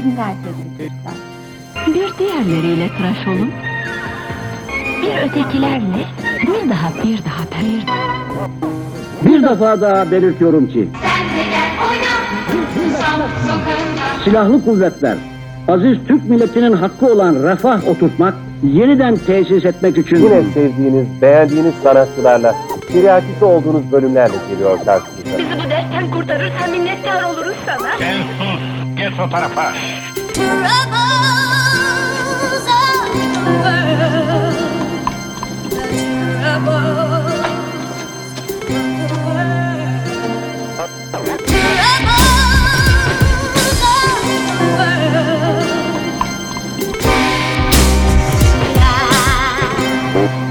Sevgili çocuklar. Bir diğerleriyle tıraş olun. Bir ötekilerle, bir daha, bir daha, bir daha. Bir defa daha belirtiyorum ki silahlı kuvvetler aziz Türk milletinin hakkı olan refah oturtmak, yeniden tesis etmek için Yine sevdiğiniz, beğendiğiniz sanatçılarla, Tiryakisi olduğunuz bölümlerle geliyor karşınıza. Bizi bu dertten kurtarırsan minnettar oluruz sana. Sen sus. Gel o tarafa. Troubles of